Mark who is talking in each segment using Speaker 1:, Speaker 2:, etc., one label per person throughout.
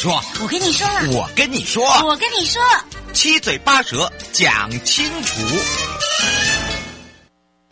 Speaker 1: 说，
Speaker 2: 我跟你说，
Speaker 3: 我跟你说，
Speaker 2: 我跟你
Speaker 3: 说，
Speaker 2: 七嘴八舌讲清楚。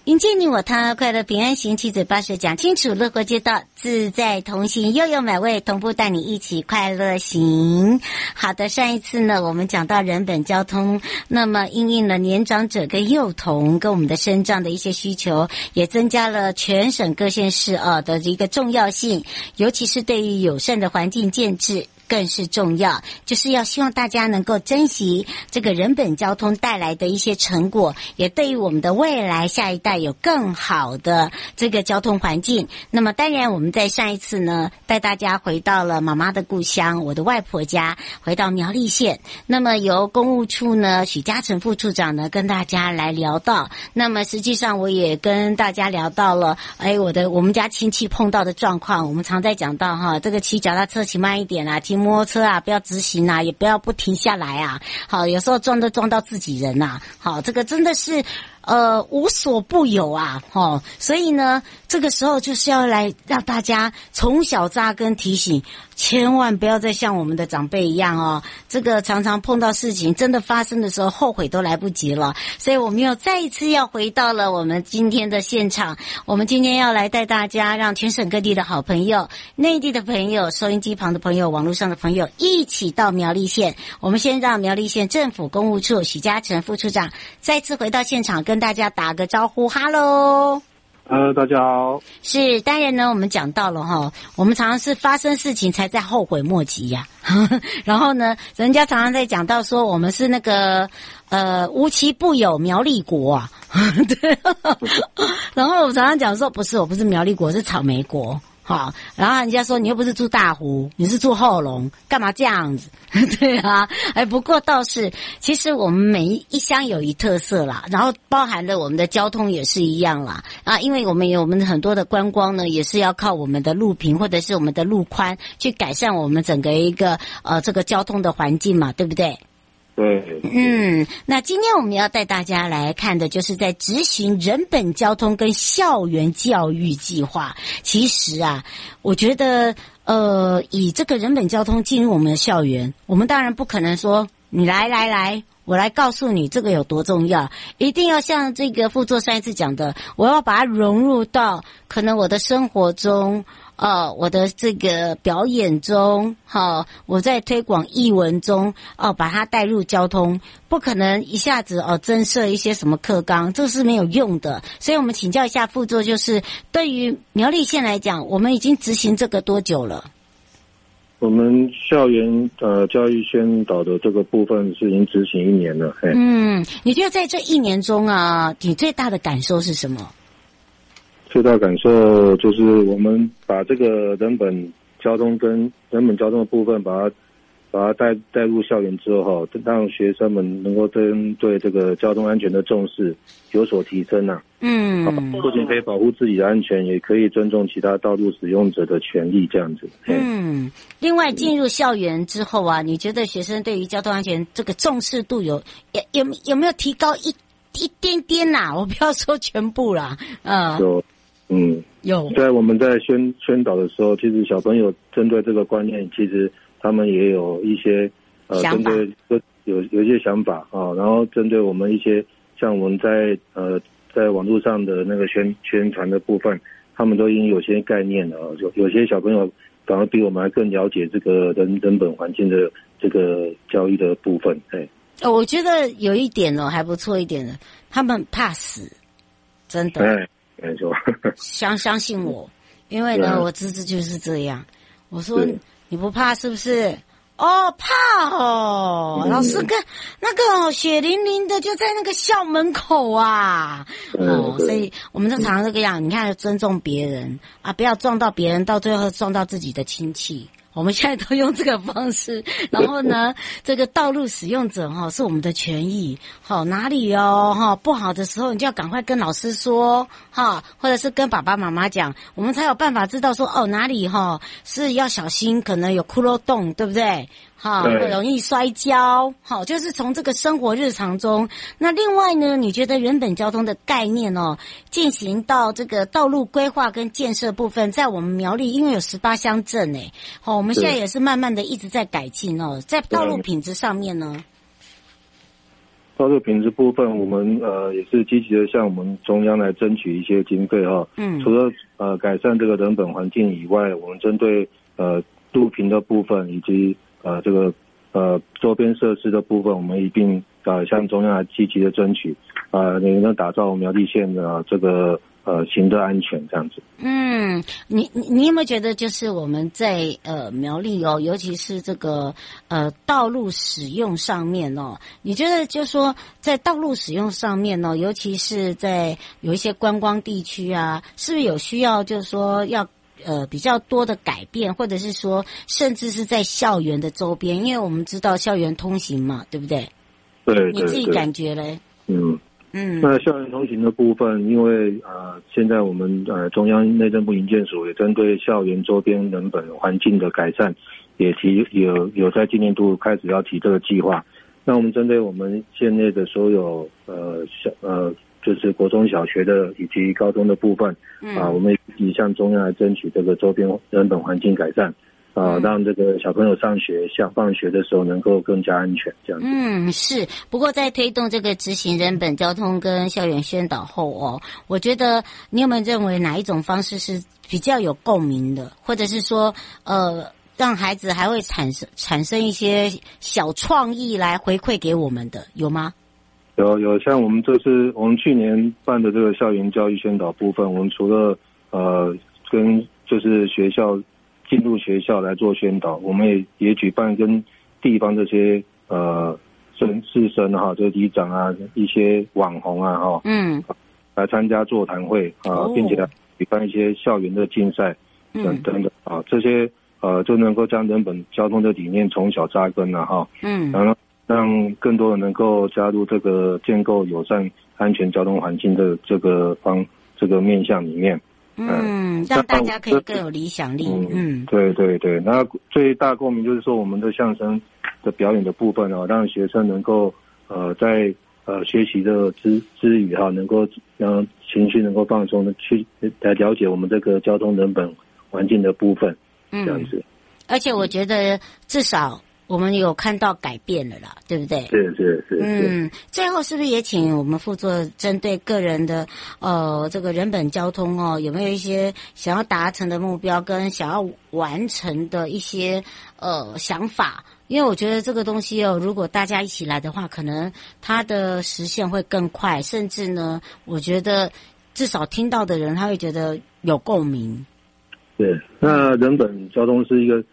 Speaker 3: 迎接你我他，快乐平安行，七嘴八舌讲清楚，乐活街道自在同行，悠悠美味同步带你一起快乐行。好的，上一次呢，我们讲到人本交通，那么应应了年长者跟幼童跟我们的身障的一些需求，也增加了全省各县市啊的一个重要性，尤其是对于友善的环境建置。更是重要，就是要希望大家能够珍惜这个人本交通带来的一些成果，也对于我们的未来下一代有更好的这个交通环境。那么，当然我们在上一次呢，带大家回到了妈妈的故乡，我的外婆家，回到苗栗县。那么由公务处呢，许嘉诚副处长呢，跟大家来聊到。那么实际上我也跟大家聊到了，哎，我的我们家亲戚碰到的状况，我们常在讲到哈，这个骑脚踏车骑慢一点啊，摩托车啊，不要直行啊，也不要不停下来啊。好，有时候撞都撞到自己人呐、啊。好，这个真的是呃无所不有啊。哈，所以呢，这个时候就是要来让大家从小扎根提醒。千万不要再像我们的长辈一样哦，这个常常碰到事情真的发生的时候，后悔都来不及了。所以我们又再一次要回到了我们今天的现场。我们今天要来带大家，让全省各地的好朋友、内地的朋友、收音机旁的朋友、网络上的朋友一起到苗栗县。我们先让苗栗县政府公务处许嘉诚副处长再次回到现场，跟大家打个招呼，哈喽。
Speaker 4: 呃，大家好。
Speaker 3: 是，当然呢，我们讲到了哈，我们常常是发生事情才在后悔莫及呀、啊。然后呢，人家常常在讲到说，我们是那个呃无奇不有苗栗国啊。对。然后我常常讲说，不是，我不是苗栗国，是草莓国。好，然后人家说你又不是住大湖，你是住后龙，干嘛这样子？对啊，哎，不过倒是，其实我们每一乡有一特色啦，然后包含了我们的交通也是一样啦啊，因为我们有我们很多的观光呢，也是要靠我们的路平或者是我们的路宽去改善我们整个一个呃这个交通的环境嘛，对不对？
Speaker 4: 对，
Speaker 3: 嗯，那今天我们要带大家来看的，就是在执行人本交通跟校园教育计划。其实啊，我觉得，呃，以这个人本交通进入我们的校园，我们当然不可能说你来来来，我来告诉你这个有多重要，一定要像这个副座上一次讲的，我要把它融入到可能我的生活中。哦，我的这个表演中，哈、哦，我在推广译文中，哦，把它带入交通，不可能一下子哦增设一些什么课纲，这是没有用的。所以我们请教一下副座，就是对于苗栗县来讲，我们已经执行这个多久了？
Speaker 4: 我们校园呃教育宣导的这个部分是已经执行一年了。嘿，
Speaker 3: 嗯，你觉得在这一年中啊，你最大的感受是什么？
Speaker 4: 最大感受就是，我们把这个人本交通跟人本交通的部分，把它把它带带入校园之后哈，让学生们能够针对这个交通安全的重视有所提升呐、啊。嗯，不仅可以保护自己的安全，也可以尊重其他道路使用者的权利，这样子。
Speaker 3: 嗯，另外进入校园之后啊，你觉得学生对于交通安全这个重视度有有有有没有提高一一点点呐、啊？我不要说全部啦，嗯。
Speaker 4: 有。嗯，有在我们在宣宣导的时候，其实小朋友针对这个观念，其实他们也有一些呃针对有有有一些想法啊，然后针对我们一些像我们在呃在网络上的那个宣宣传的部分，他们都已经有些概念了，有有些小朋友反而比我们还更了解这个人人本环境的这个教育的部分，哎。
Speaker 3: 哦，我觉得有一点哦，还不错一点的，他们怕死，真的。
Speaker 4: 哎，没错。
Speaker 3: 相相信我，因为呢，我侄子就是这样。我说你不怕是不是？哦，怕哦。嗯、老师跟那个血淋淋的就在那个校门口啊。哦，所以我们就常常这个样，你看尊重别人啊，不要撞到别人，到最后撞到自己的亲戚。我们现在都用这个方式，然后呢，这个道路使用者哈是我们的权益，好哪里哦哈不好的时候，你就要赶快跟老师说哈，或者是跟爸爸妈妈讲，我们才有办法知道说哦哪里哈是要小心，可能有窟窿洞，对不对？好，容易摔跤。好，就是从这个生活日常中。那另外呢，你觉得原本交通的概念哦，进行到这个道路规划跟建设部分，在我们苗栗，因为有十八乡镇诶，好，我们现在也是慢慢的一直在改进哦，在道路品质上面呢。
Speaker 4: 道路品质部分，我们呃也是积极的向我们中央来争取一些经费哈。嗯。除了呃改善这个人本环境以外，我们针对呃路平的部分以及呃，这个呃周边设施的部分，我们一定呃向中央来积极的争取，呃，能够打造苗栗县的这个呃行车安全这样子。
Speaker 3: 嗯，你你你有没有觉得，就是我们在呃苗栗哦，尤其是这个呃道路使用上面哦，你觉得就是说在道路使用上面哦，尤其是在有一些观光地区啊，是不是有需要，就是说要？呃，比较多的改变，或者是说，甚至是在校园的周边，因为我们知道校园通行嘛，对不对？
Speaker 4: 对，对，
Speaker 3: 你自己感觉嘞？
Speaker 4: 嗯嗯。那校园通行的部分，因为呃，现在我们呃中央内政部营建署也针对校园周边人本环境的改善，也提有有在今年度开始要提这个计划。那我们针对我们县内的所有呃校呃。就是国中小学的以及高中的部分，嗯、啊，我们也向中央来争取这个周边人本环境改善，啊，嗯、让这个小朋友上学、下放学的时候能够更加安全，这样子。
Speaker 3: 嗯，是。不过在推动这个执行人本交通跟校园宣导后哦，我觉得你有没有认为哪一种方式是比较有共鸣的，或者是说，呃，让孩子还会产生产生一些小创意来回馈给我们的，有吗？
Speaker 4: 有有，像我们这次我们去年办的这个校园教育宣导部分，我们除了呃跟就是学校进入学校来做宣导，我们也也举办跟地方这些呃生师生哈，就是里长啊一些网红啊哈，嗯，来参加座谈会啊，并且举办一些校园的竞赛等等等啊，这些呃就能够将人本交通的理念从小扎根了哈，嗯，然后。让更多人能够加入这个建构友善、安全交通环境的这个方这个面向里面，
Speaker 3: 嗯，让大家可以更有理想力。嗯，嗯
Speaker 4: 对对对。那最大共鸣就是说，我们的相声的表演的部分哦，让学生能够呃在呃学习的之之余哈，能够让情绪能够放松的去来了解我们这个交通人本环境的部分，嗯，这样子。
Speaker 3: 而且我觉得至少。我们有看到改变了啦，对不对？
Speaker 4: 是是是。
Speaker 3: 嗯，最后是不是也请我们副座针对个人的呃这个人本交通哦，有没有一些想要达成的目标跟想要完成的一些呃想法？因为我觉得这个东西哦，如果大家一起来的话，可能它的实现会更快，甚至呢，我觉得至少听到的人他会觉得有共鸣。
Speaker 4: 对，那人本交通是一个。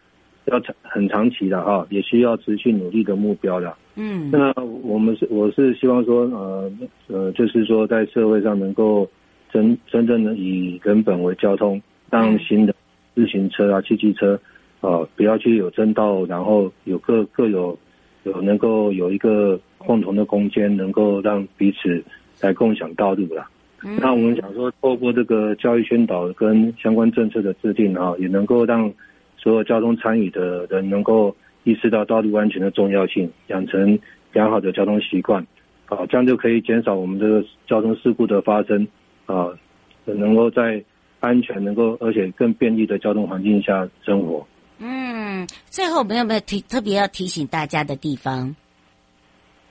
Speaker 4: 要长很长期的哈，也需要持续努力的目标的。嗯，那我们是我是希望说，呃呃，就是说在社会上能够真真正的以人本为交通，让新的自行车啊、汽机车啊、呃，不要去有争道，然后有各各有有能够有一个共同的空间，能够让彼此来共享道路了。嗯，那我们想说，透过这个教育宣导跟相关政策的制定啊，也能够让。所有交通参与的人能够意识到道路安全的重要性，养成良好的交通习惯，啊，这样就可以减少我们这个交通事故的发生，啊，能够在安全、能够而且更便利的交通环境下生活。
Speaker 3: 嗯，嗯，最后我们有没有提特别要提醒大家的地方？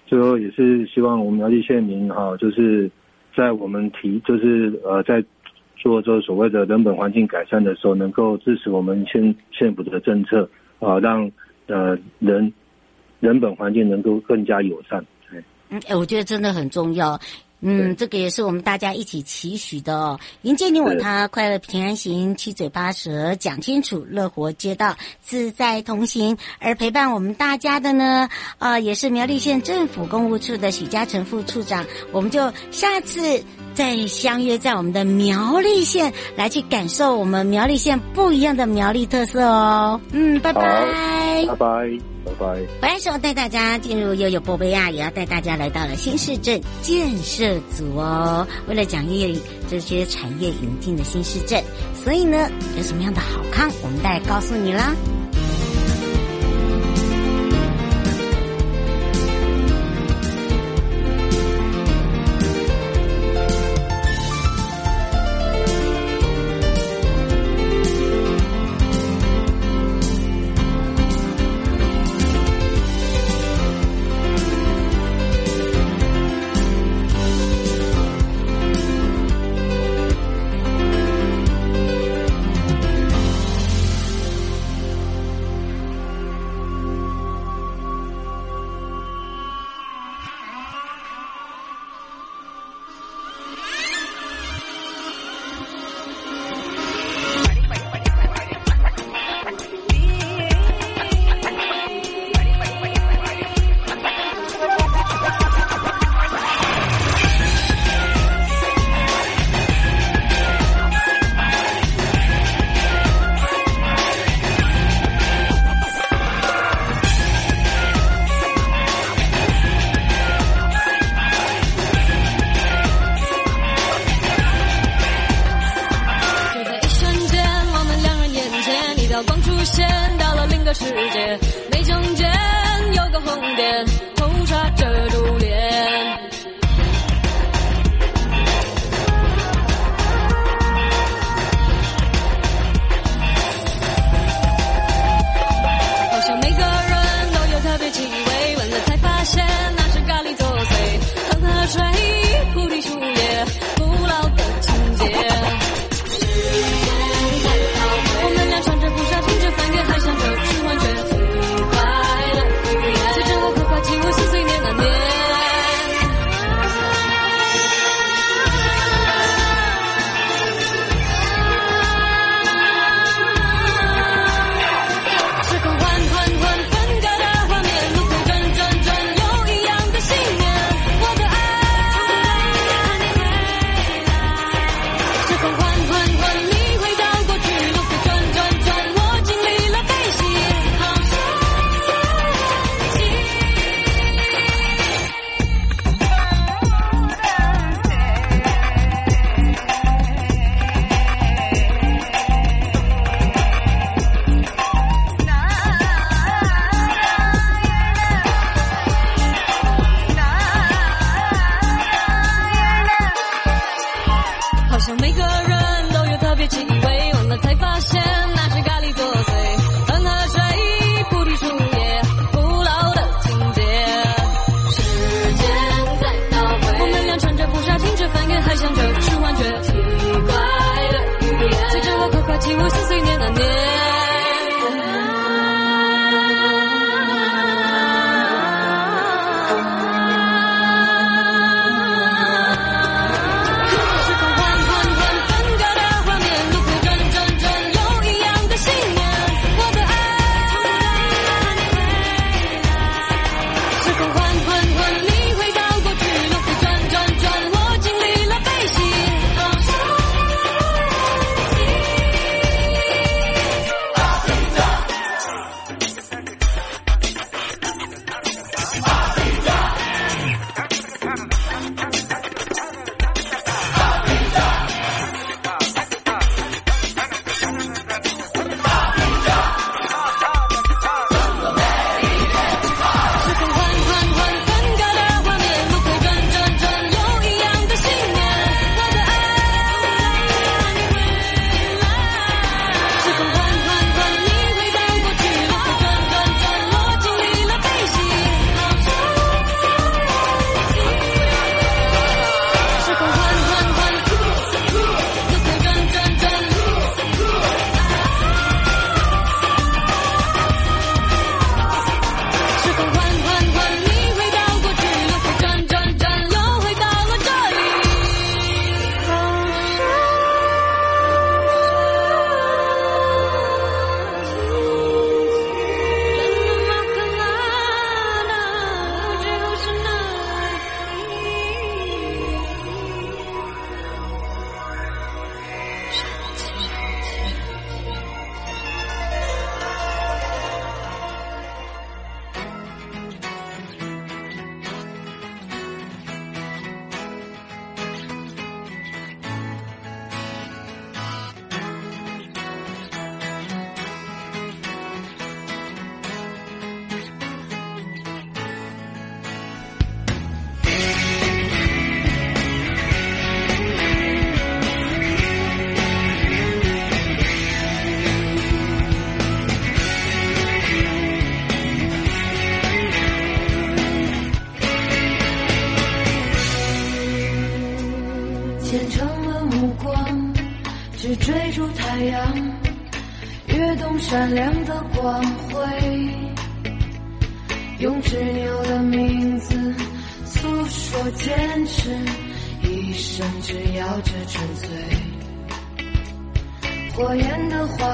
Speaker 4: 最后也是希望我们苗栗县民哈，就是在我们提就是呃在做这所谓的人本环境改善的时候，能够支持我们县县府的政策啊，让呃人人本环境能够更加友善。
Speaker 3: 嗯，哎，我觉得真的很重要。嗯，这个也是我们大家一起期许的哦。迎接你我他，快乐平安行，七嘴八舌讲清楚，乐活街道自在同行。而陪伴我们大家的呢，啊、呃，也是苗栗县政府公务处的许嘉诚副处长。我们就下次再相约在我们的苗栗县，来去感受我们苗栗县不一样的苗栗特色哦。嗯，拜拜，
Speaker 4: 拜拜。拜拜。
Speaker 3: 回来时候带大家进入悠悠波贝亚，也要带大家来到了新市镇建设组哦。为了讲业这些产业引进的新市镇，所以呢，有什么样的好康，我们再告诉你啦。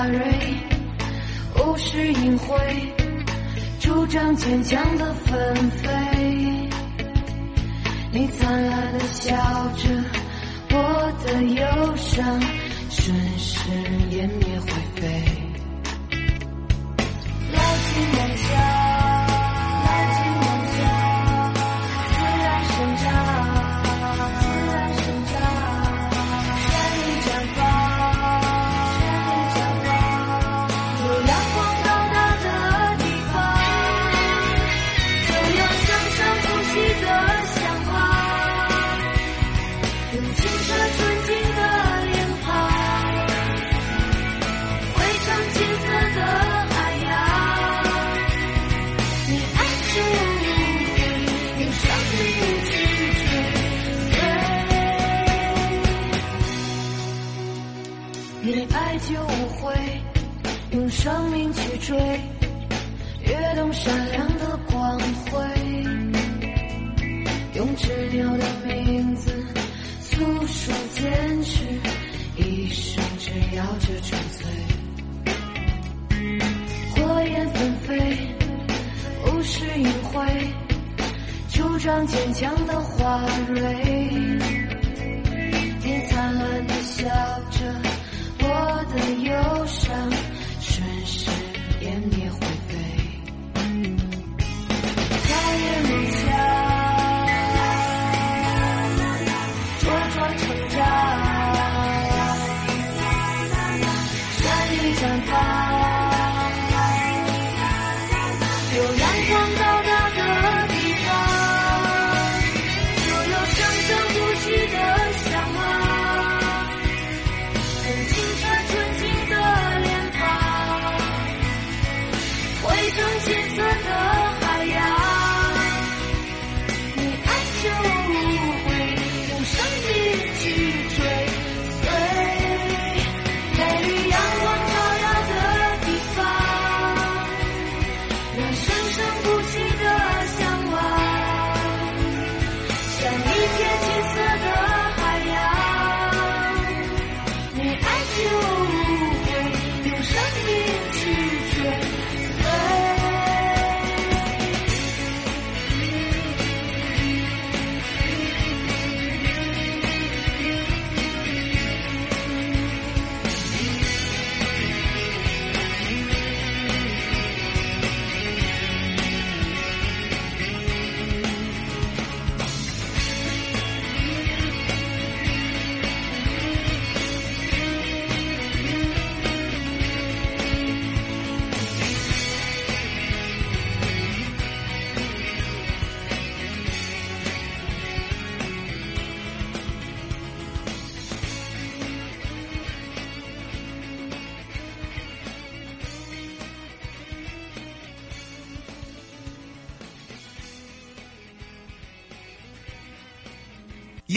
Speaker 1: 花蕊，无视隐晦，主张坚强的纷飞。你灿烂的笑着，我的忧伤瞬时湮灭灰飞。你爱就会用生命去追，跃动闪亮的光辉，用执拗的名字诉说坚持，一生只要这纯粹。火焰纷飞，无视隐晦，主张坚强的花蕊，你灿烂的笑着，我的忧伤瞬时湮灭。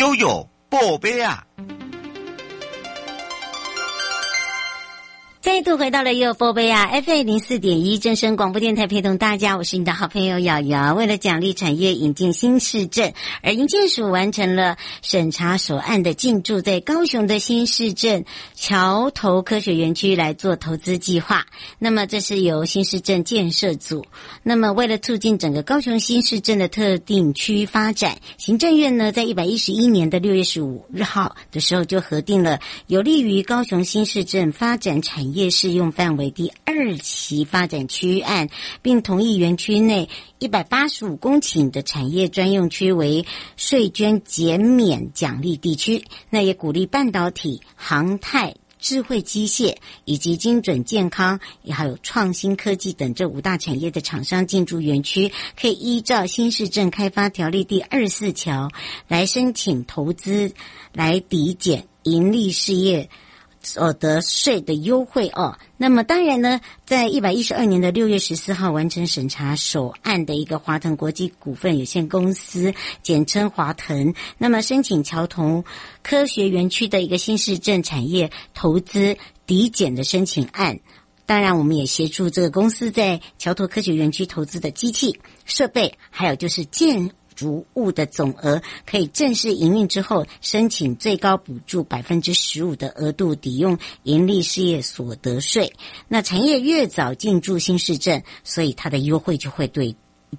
Speaker 2: 悠悠，宝贝啊！
Speaker 3: 再度回到了悠悠宝贝啊 FA 零四点一正声广播电台，陪同大家，我是你的好朋友瑶瑶。为了奖励产业引进新市镇，而营建署完成了审查首案的进驻在高雄的新市镇桥头科学园区来做投资计划。那么这是由新市镇建设组。那么为了促进整个高雄新市镇的特定区发展，行政院呢在一百一十一年的六月十五日号的时候就核定了有利于高雄新市镇发展产业。业适用范围第二期发展区案，并同意园区内一百八十五公顷的产业专用区为税捐减免奖励地区。那也鼓励半导体、航太、智慧机械以及精准健康，也还有创新科技等这五大产业的厂商进驻园区，可以依照新市镇开发条例第二四条来申请投资，来抵减盈利事业。所得税的优惠哦。那么当然呢，在一百一十二年的六月十四号完成审查首案的一个华腾国际股份有限公司，简称华腾，那么申请桥头科学园区的一个新市镇产业投资抵减的申请案。当然，我们也协助这个公司在桥头科学园区投资的机器设备，还有就是建逐物的总额，可以正式营运之后，申请最高补助百分之十五的额度抵用盈利事业所得税。那产业越早进驻新市镇，所以它的优惠就会对。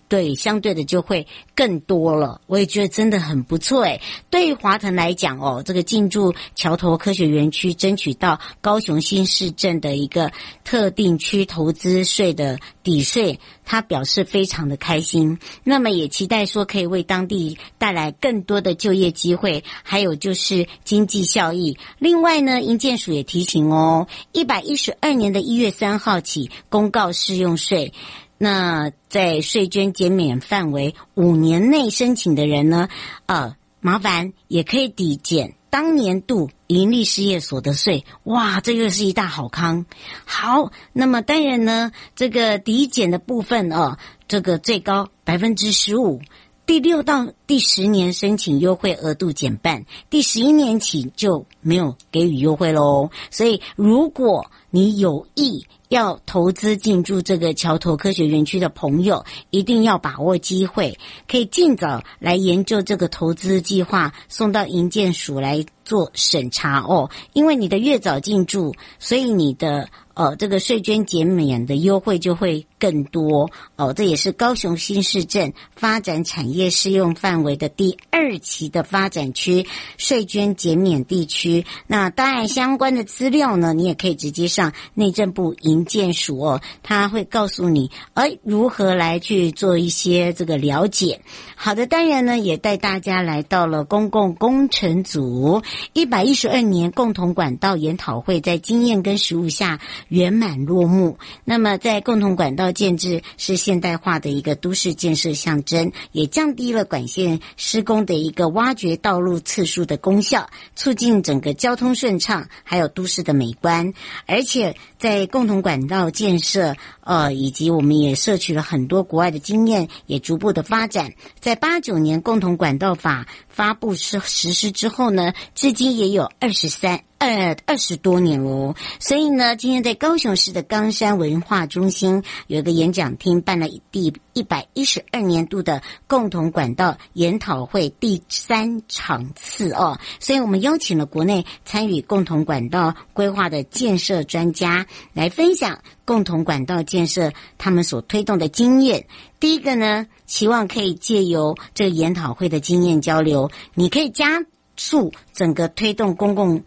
Speaker 3: 对，相对的就会更多了。我也觉得真的很不错诶。对于华腾来讲哦，这个进驻桥头科学园区，争取到高雄新市镇的一个特定区投资税的抵税，他表示非常的开心。那么也期待说可以为当地带来更多的就业机会，还有就是经济效益。另外呢，营建署也提醒哦，一百一十二年的一月三号起公告适用税。那在税捐减免范围五年内申请的人呢，呃，麻烦也可以抵减当年度营利事业所得税。哇，这个是一大好康。好，那么当然呢，这个抵减的部分哦，这个最高百分之十五，第六到第十年申请优惠额度减半，第十一年起就没有给予优惠喽。所以，如果你有意，要投资进驻这个桥头科学园区的朋友，一定要把握机会，可以尽早来研究这个投资计划，送到营建署来做审查哦。因为你的越早进驻，所以你的。哦，这个税捐减免的优惠就会更多哦。这也是高雄新市镇发展产业适用范围的第二期的发展区税捐减免地区。那当然，相关的资料呢，你也可以直接上内政部营建署哦，他会告诉你，哎，如何来去做一些这个了解。好的，当然呢，也带大家来到了公共工程组一百一十二年共同管道研讨会，在经验跟实务下。圆满落幕。那么，在共同管道建制是现代化的一个都市建设象征，也降低了管线施工的一个挖掘道路次数的功效，促进整个交通顺畅，还有都市的美观。而且，在共同管道建设，呃，以及我们也摄取了很多国外的经验，也逐步的发展。在八九年共同管道法发布实实施之后呢，至今也有二十三。二二十多年哦，所以呢，今天在高雄市的冈山文化中心有一个演讲厅，办了第一百一十二年度的共同管道研讨会第三场次哦，所以我们邀请了国内参与共同管道规划的建设专家来分享共同管道建设他们所推动的经验。第一个呢，希望可以借由这个研讨会的经验交流，你可以加速整个推动公共。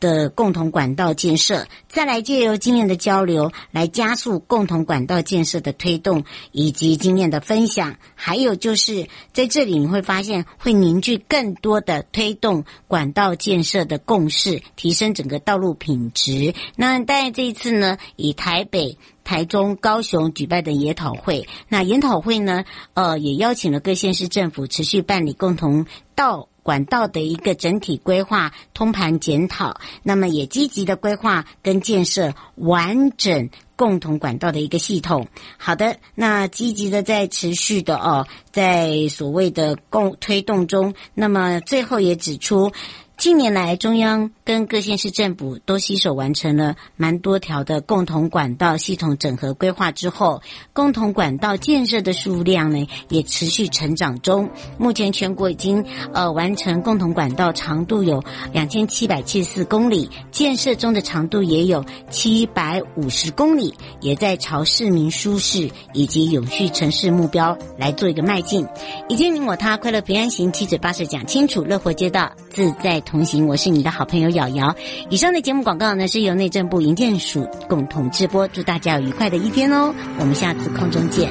Speaker 3: 的共同管道建设，再来借由经验的交流，来加速共同管道建设的推动以及经验的分享。还有就是在这里你会发现，会凝聚更多的推动管道建设的共识，提升整个道路品质。那当然这一次呢，以台北、台中、高雄举办的研讨会，那研讨会呢，呃，也邀请了各县市政府持续办理共同道。管道的一个整体规划通盘检讨，那么也积极的规划跟建设完整共同管道的一个系统。好的，那积极的在持续的哦，在所谓的共推动中，那么最后也指出。近年来，中央跟各县市政府都携手完成了蛮多条的共同管道系统整合规划之后，共同管道建设的数量呢也持续成长中。目前全国已经呃完成共同管道长度有两千七百七十四公里，建设中的长度也有七百五十公里，也在朝市民舒适以及永续城市目标来做一个迈进。已经你我他快乐平安行，七嘴八舌讲清楚，乐活街道自在同行，我是你的好朋友瑶瑶。以上的节目广告呢，是由内政部营建署共同直播。祝大家有愉快的一天哦！我们下次空中
Speaker 5: 见。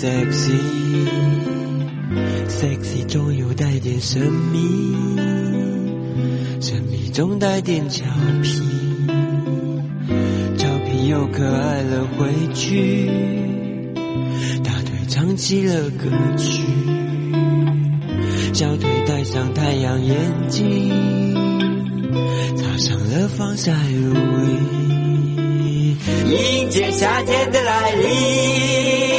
Speaker 5: Sexy，sexy 中又带点神秘，神秘中带点俏皮，俏皮又可爱了回去，大腿唱起了歌曲，小腿戴上太阳眼镜，擦上了防晒乳液。迎接夏天的来临。